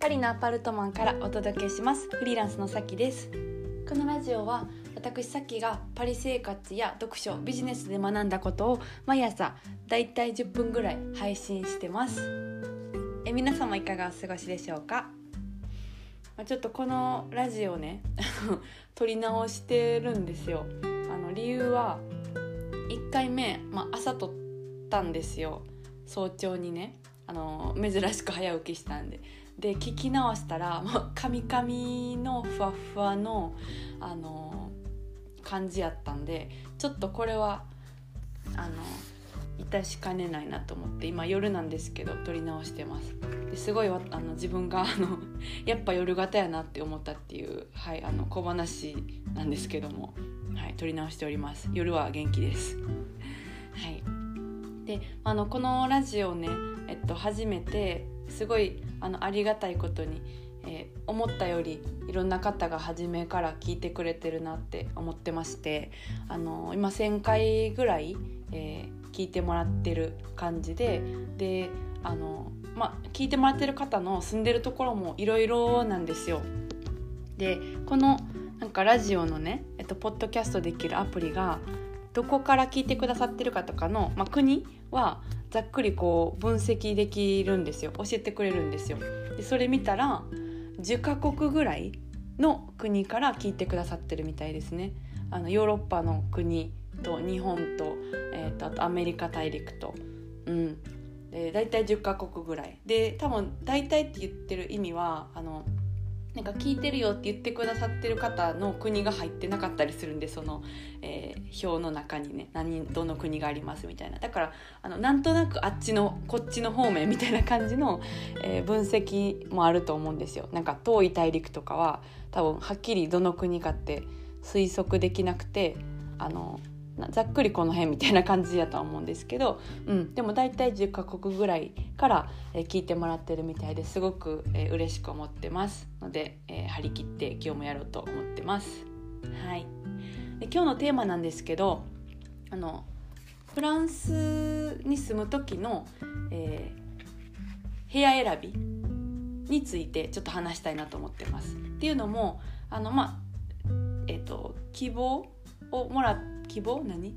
パリのアパルトマンからお届けします。フリーランスのさきです。このラジオは私さきがパリ生活や読書ビジネスで学んだことを毎朝だいたい10分ぐらい配信してます。え皆様いかがお過ごしでしょうか？まちょっとこのラジオね 撮り直してるんですよ。あの理由は1回目、まあ、朝撮ったんですよ。早朝にね。あの珍しく早起きしたんで。で聞き直したらもうカミカミのふわふわのあの感じやったんでちょっとこれはあの致しかねないなと思って今夜なんですけど撮り直してます。すごいあの自分があのやっぱ夜型やなって思ったっていう、はい、あの小話なんですけども、はい、撮り直しております。夜は元気です。はい。であのこのラジオね、えっと、初めてすごいあのありがたいことに、えー、思ったよりいろんな方が初めから聞いてくれてるなって思ってましてあの今1,000回ぐらい、えー、聞いてもらってる感じでであの、まあ、聞いてもらってる方の住んでるところもいろいろなんですよ。でこのなんかラジオのね、えっと、ポッドキャストできるアプリがどこから聞いてくださってるかとかの、まあ、国はざっくりこう分析できるんですよ教えてくれるんですよ。でそれ見たら10カ国ぐらいの国から聞いてくださってるみたいですね。あのヨーロッパの国と日本と,、えーと、あとアメリカ大陸と、うん、で大体10カ国ぐらいで多分大体って言ってる意味はあのなんか聞いてるよって言ってくださってる方の国が入ってなかったりするんでその、えー、表の中にね何どの国がありますみたいなだからあのなんとなくあっちのこっちの方面みたいな感じの、えー、分析もあると思うんですよ。なんか遠い大陸とかは多分はっきりどの国かって推測できなくてあのざっくりこの辺みたいな感じやとは思うんですけど、うん、でも大体10カ国ぐらいから、え、聞いてもらってるみたいですごく、え、嬉しく思ってますので、えー、張り切って今日もやろうと思ってます。はい、で今日のテーマなんですけどあのフランスに住む時の、えー、部屋選びについてちょっと話したいなと思ってます。っていうのもあのまあえっ、と希望をもらって希望？何？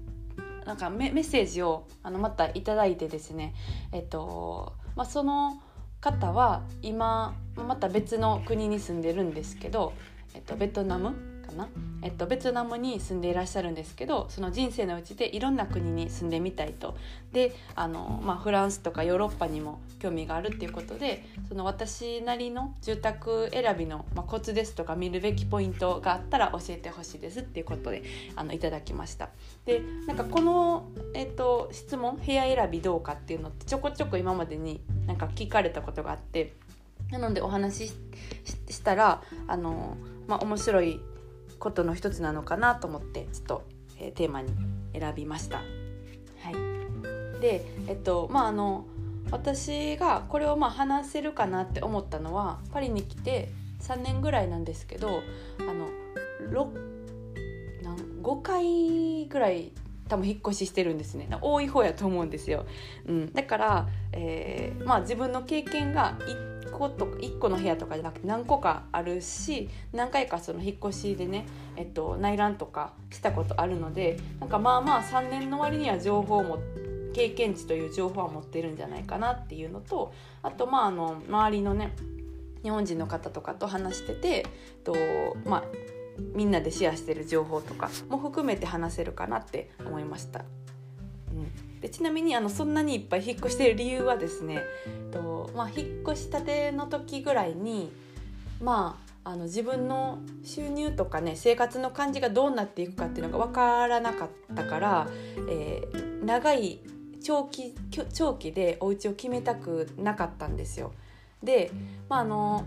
なんかメッセージをあのまた頂いてですね。えっと、まあ、その方は今また別の国に住んでるんですけど、えっと、ベトナムな、えっと、ベトナムに住んでいらっしゃるんですけどその人生のうちでいろんな国に住んでみたいとであの、まあ、フランスとかヨーロッパにも興味があるっていうことでその私なりの住宅選びの、まあ、コツですとか見るべきポイントがあったら教えてほしいですっていうことであのいただきました。でなんかこの、えっと、質問部屋選びどうかっていうのってちょこちょこ今までになんか聞かれたことがあってなのでお話ししたらあの、まあ、面白いことの一つなのかなと思ってちょっと、えー、テーマに選びました。はい、でえっとまああの私がこれをまあ話せるかなって思ったのはパリに来て3年ぐらいなんですけどあの5回ぐらい多分引っ越ししてるんですね。多い方やと思うんですよ、うん、だから、えー、まあ自分の経験が個と1個の部屋とかじゃなくて何個かあるし何回かその引っ越しでね、えっと、内覧とかしたことあるのでなんかまあまあ3年の割には情報も経験値という情報は持ってるんじゃないかなっていうのとあとまああの周りのね日本人の方とかと話しててとまあみんなでシェアしてる情報とかも含めて話せるかなって思いました。うんでちなみにあのそんなにいっぱい引っ越してる理由はですねと、まあ、引っ越したての時ぐらいにまああの自分の収入とかね生活の感じがどうなっていくかっていうのが分からなかったから、えー、長い長期長期でお家を決めたくなかったんですよ。で、まああの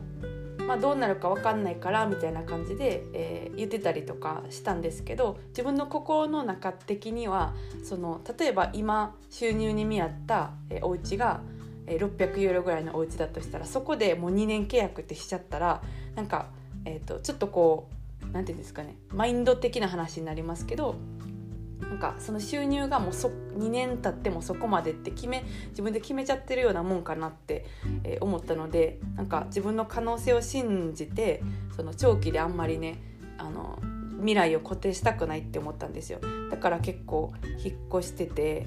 まあ、どうなるか分かんないからみたいな感じで、えー、言ってたりとかしたんですけど自分の心の中的にはその例えば今収入に見合った、えー、お家が、600ユーロぐらいのお家だとしたらそこでもう2年契約ってしちゃったらなんか、えーと、ちょっとこう何て言うんですかねマインド的な話になりますけどなんかその収入がもうそ2年経ってもそこまでって決め自分で決めちゃってるようなもんかなって、えー、思ったのでなんか自分の可能性を信じてその長期であんまりねあの未来を固定したくないって思ったんですよ。だから結構引っ越してて、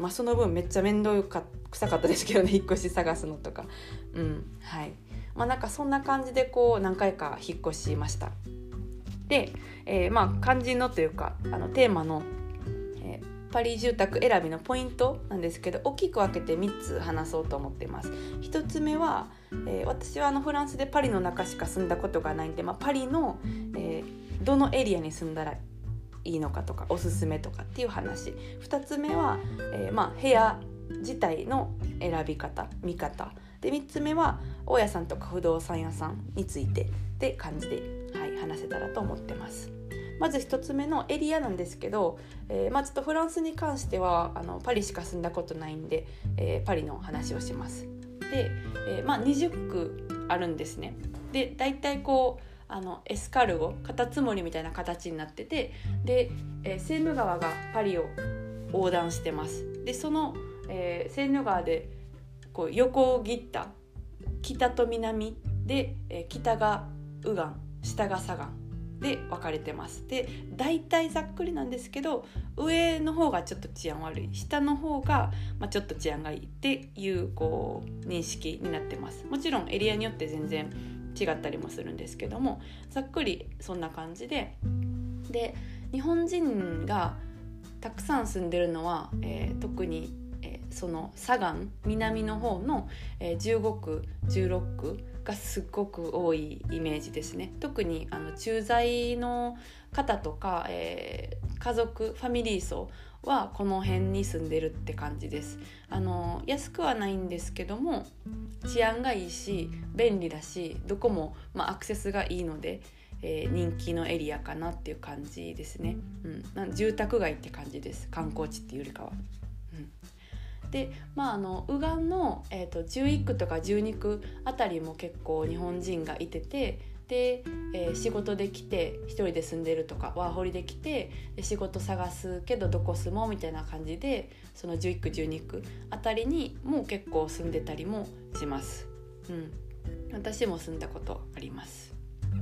まあ、その分めっちゃ面倒か臭かったですけどね引っ越し探すのとか。うんはい。まあなんかそんな感じでこう何回か引っ越しました。で、えー、まあ肝心のというかあのテーマのパリ住宅選びのポイントなんですけど大きく分けて3つ話そうと思ってます。1つ目は、えー、私はあのフランスでパリの中しか住んだことがないんで、まあ、パリの、えー、どのエリアに住んだらいいのかとかおすすめとかっていう話。2つ目は、えー、まあ、部屋自体の選び方見方。で3つ目は大家さんとか不動産屋さんについてって感じで、はい、話せたらと思ってます。まず1つ目のエリアなんですけど、えー、まあ、ちょっとフランスに関してはあのパリしか住んだことないんで、えー、パリの話をします。で、えー、まあ、20区あるんですね。で大体こうあのエスカルゴカタツムリみたいな形になっててで、え、セーヌ川がパリを横断してます。でその、え、セーヌ川でこう横を切った北と南で、え、北が右岸下が左岸で分かれてます。で大体ざっくりなんですけど上の方がちょっと治安悪い。下の方が、まあ、ちょっと治安がいいっていうこう認識になってます。もちろんエリアによって全然違ったりもするんですけどもざっくりそんな感じで。で日本人がたくさん住んでるのは、えー、特に、えー、その左岸南の方の、えー、15区16区がすごく多いイメージですね。特にあの駐在の方とか、えー、家族ファミリー層はこの辺に住んでるって感じです。あの安くはないんですけども治安がいいし便利だしどこも、まあ、アクセスがいいので、えー、人気のエリアかなっていう感じですね、うん、住宅街って感じです。観光地っていうよりかは。うん。でまああの右岸の、えーと、11区とか12区あたりも結構日本人がいててで、えー、仕事で来て一人で住んでるとかワーホリで来て仕事探すけどどこ住もうみたいな感じでその11区12区あたりにもう結構住んでたりもします。うん、私も住んだことあります。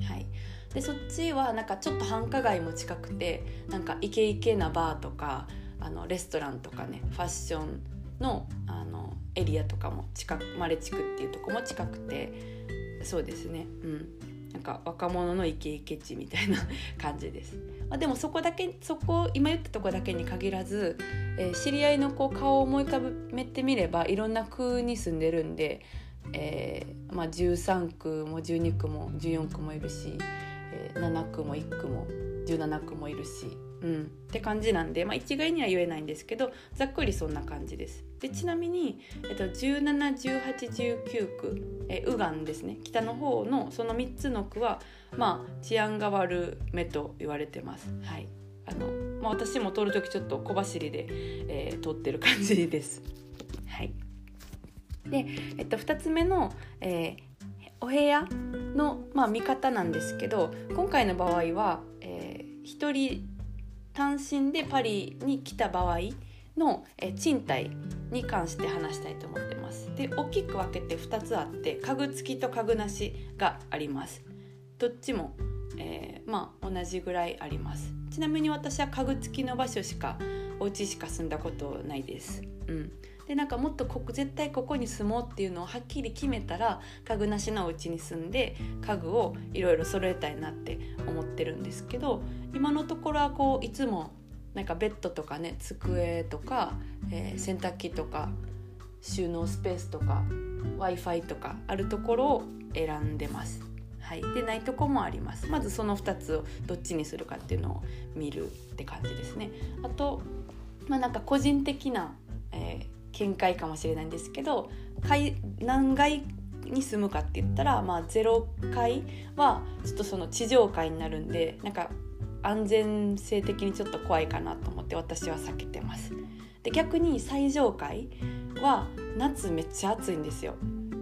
はい、でそっちはなんかちょっと繁華街も近くてなんかイケイケなバーとかあのレストランとかねファッションのあのエリアとかも近くマレ地区っていうとこも近くてそうですね。うん。なんか若者のイケイケ地みたいな 感じです、まあ、でもそこだけそこ今言ったとこだけに限らず、えー、知り合いのこう顔を思い浮かべてみればいろんな区に住んでるんで、えーまあ、13区も12区も14区もいるし、えー、7区も1区も17区もいるしうん、って感じなんで、まあ、一概には言えないんですけどざっくりそんな感じです。でちなみに、えっと、171819区え右岸ですね北の方のその3つの区は、まあ、治安が悪めと言われてます。はいあのまあ、私も通る時ちょっと小走りで、えー、通ってる感じです。はいで、えっと、2つ目の、えー、お部屋の、まあ、見方なんですけど今回の場合は、えー、1人単身でパリに来た場合のえ賃貸に関して話したいと思ってます。で大きく分けて2つあって家具付きと家具なしがあります。どっちも、えー、まあ同じぐらいあります。ちなみに私は家具付きの場所しかお家しか住んだことないです。うん。でなんかもっとここ絶対ここに住もうっていうのをはっきり決めたら家具なしのお家に住んで家具をいろいろ揃えたいなって思ってるんですけど今のところはこういつもなんかベッドとかね机とか、えー、洗濯機とか収納スペースとか w i f i とかあるところを選んでます。はい、でないとこもあります。まずその2つをどっちにするかっていうのを見るって感じですね。あとまあなんか個人的な、えー、見解かもしれないんですけど何階に住むかって言ったら、まあ、0階はちょっとその地上階になるんでなんか安全性的にちょっと怖いかなと思って私は避けてます。で逆に最上階は夏めっちゃ暑いんですよ。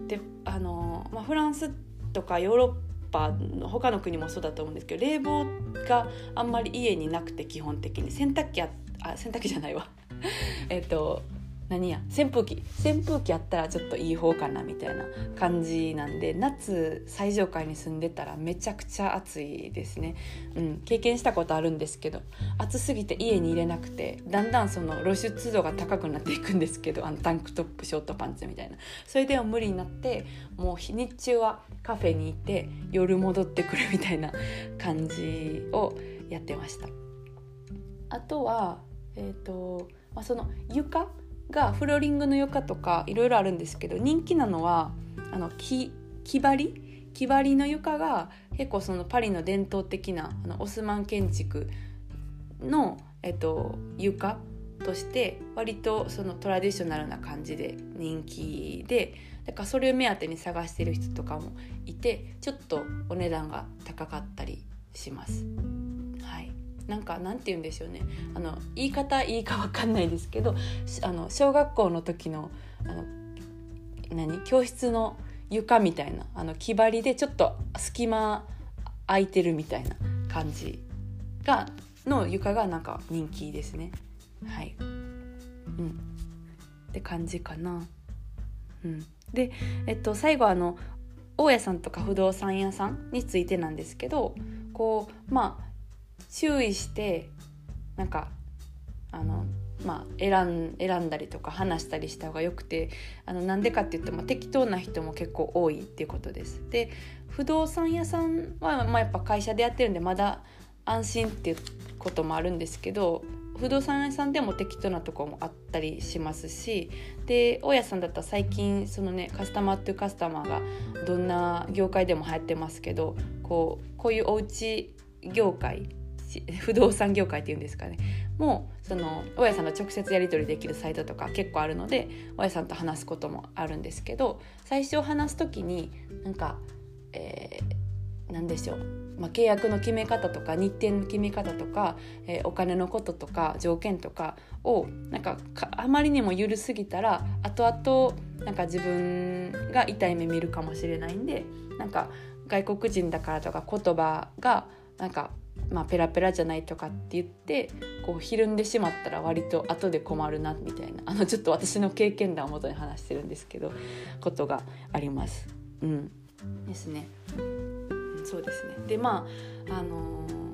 であの、まあ、フランスとかヨーロッパの他の国もそうだと思うんですけど冷房があんまり家になくて基本的に洗濯機ああ洗濯機じゃないわ えっと何や？扇風機。扇風機あったらちょっといい方かなみたいな感じなんで夏最上階に住んでたらめちゃくちゃ暑いですね、うん、経験したことあるんですけど暑すぎて家に入れなくてだんだんその露出度が高くなっていくんですけどあのタンクトップショートパンツみたいな。それでは無理になってもう日中はカフェにいて夜戻ってくるみたいな感じをやってました。あとはえっ、ー、と、まあ、その床がフローリングの床とかいろいろあるんですけど人気なのはあの木木張り？木張りの床が結構そのパリの伝統的なあのオスマン建築の、えっと、床として割とそのトラディショナルな感じで人気でだからそれを目当てに探してる人とかもいてちょっとお値段が高かったりします。なんかなんて言うんでしょうね。あの言い方いいか分かんないですけどあの小学校の時のあの何？教室の床みたいなあの木張りでちょっと隙間空いてるみたいな感じがの床がなんか人気ですね。はい、うん、って感じかな。うん、で、えっと、最後あの大家さんとか不動産屋さんについてなんですけどこうまあ注意してなんかあのまあ、選ん選んだりとか話したりした方がよくてあのなんでかって言っても適当な人も結構多いっていうことです。で不動産屋さんは、まあ、やっぱ会社でやってるんでまだ安心っていうこともあるんですけど不動産屋さんでも適当なとこもあったりしますしで大家さんだったら最近そのねカスタマーというカスタマーがどんな業界でも流行ってますけどこうこういうおうち業界 不動産業界っていうんですかね。もうその大家さんと直接やり取りできるサイトとか結構あるので大家さんと話すこともあるんですけど最初話す時になんか、えー、何でしょう、まあ、契約の決め方とか日程の決め方とか、えー、お金のこととか条件とかをなんかあまりにも緩すぎたら後々なんか自分が痛い目見るかもしれないんでなんか外国人だからとか言葉がなんかまあ、ペラペラじゃないとかって言ってこうひるんでしまったら割と後で困るなみたいなあのちょっと私の経験談をもとに話してるんですけどことがあります。うん、ですね。そうですねでまああのー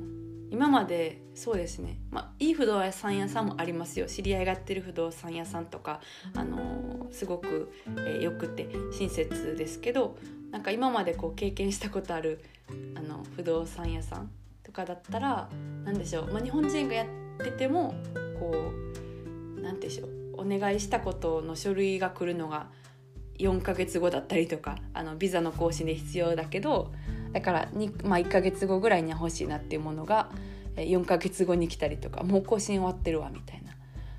今までそうですね、まあ、いい不動産屋さんもありますよ知り合いがやってる不動産屋さんとか、あのー、すごく、えー、よくて親切ですけどなんか今までこう経験したことあるあの不動産屋さんとかだったら何でしょう、まあ、日本人がやっててもこう何でしょうお願いしたことの書類が来るのが4ヶ月後だったりとかあのビザの更新で必要だけどだからまあ、1ヶ月後ぐらいには欲しいなっていうものが4ヶ月後に来たりとかもう更新終わってるわみたいな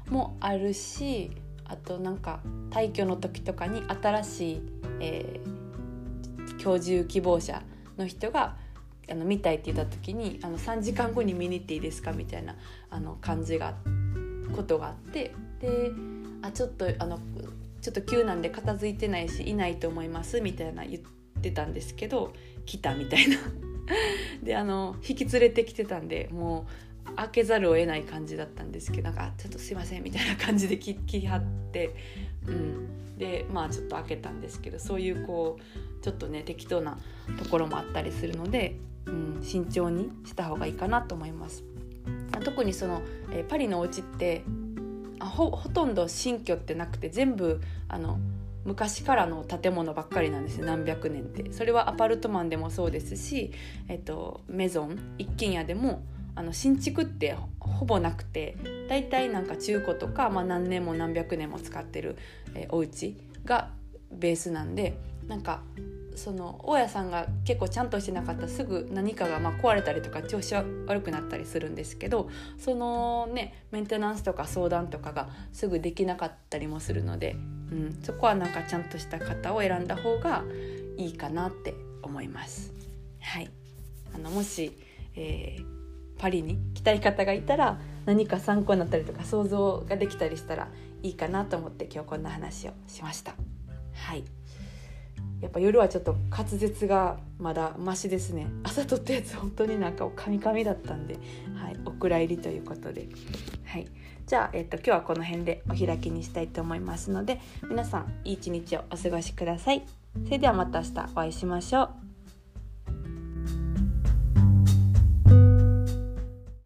もあるしあとなんか退去の時とかに新しい、えー、居住希望者の人があの見たいって言った時にあの3時間後に見に行っていいですかみたいなあの感じがことがあってであちょっとあのちょっと急なんで片付いてないしいないと思いますみたいな言ってたんですけど来たみたいな。であの引き連れてきてたんでもう開けざるを得ない感じだったんですけどなんかちょっとすいませんみたいな感じで切り張って、うん、でまあちょっと開けたんですけどそういうこうちょっとね適当なところもあったりするのでうん、慎重にした方がいいかなと思います。特にその、え、パリのお家ってほほとんど新居ってなくて全部あの昔からの建物ばっかりなんですよ何百年ってそれはアパルトマンでもそうですし、えっと、メゾン一軒家でもあの新築ってほぼなくて大体なんか中古とか、まあ、何年も何百年も使ってる、えー、お家がベースなんでなんかその大家さんが結構ちゃんとしてなかったらすぐ何かがま壊れたりとか調子悪くなったりするんですけどそのねメンテナンスとか相談とかがすぐできなかったりもするので、うん、そこはなんかちゃんとした方を選んだ方がいいかなって思います。はい、あのもし、えー、パリに来たい方がいたら何か参考になったりとか想像ができたりしたらいいかなと思って今日こんな話をしました。はいやっぱ夜はちょっと滑舌がまだマシですね。朝撮ったやつ本当になんかカミカミだったんで、はい、お蔵入りということで、はい、じゃあ、えっと、今日はこの辺でお開きにしたいと思いますので皆さんいい一日をお過ごしください。それではまた明日お会いしましょう。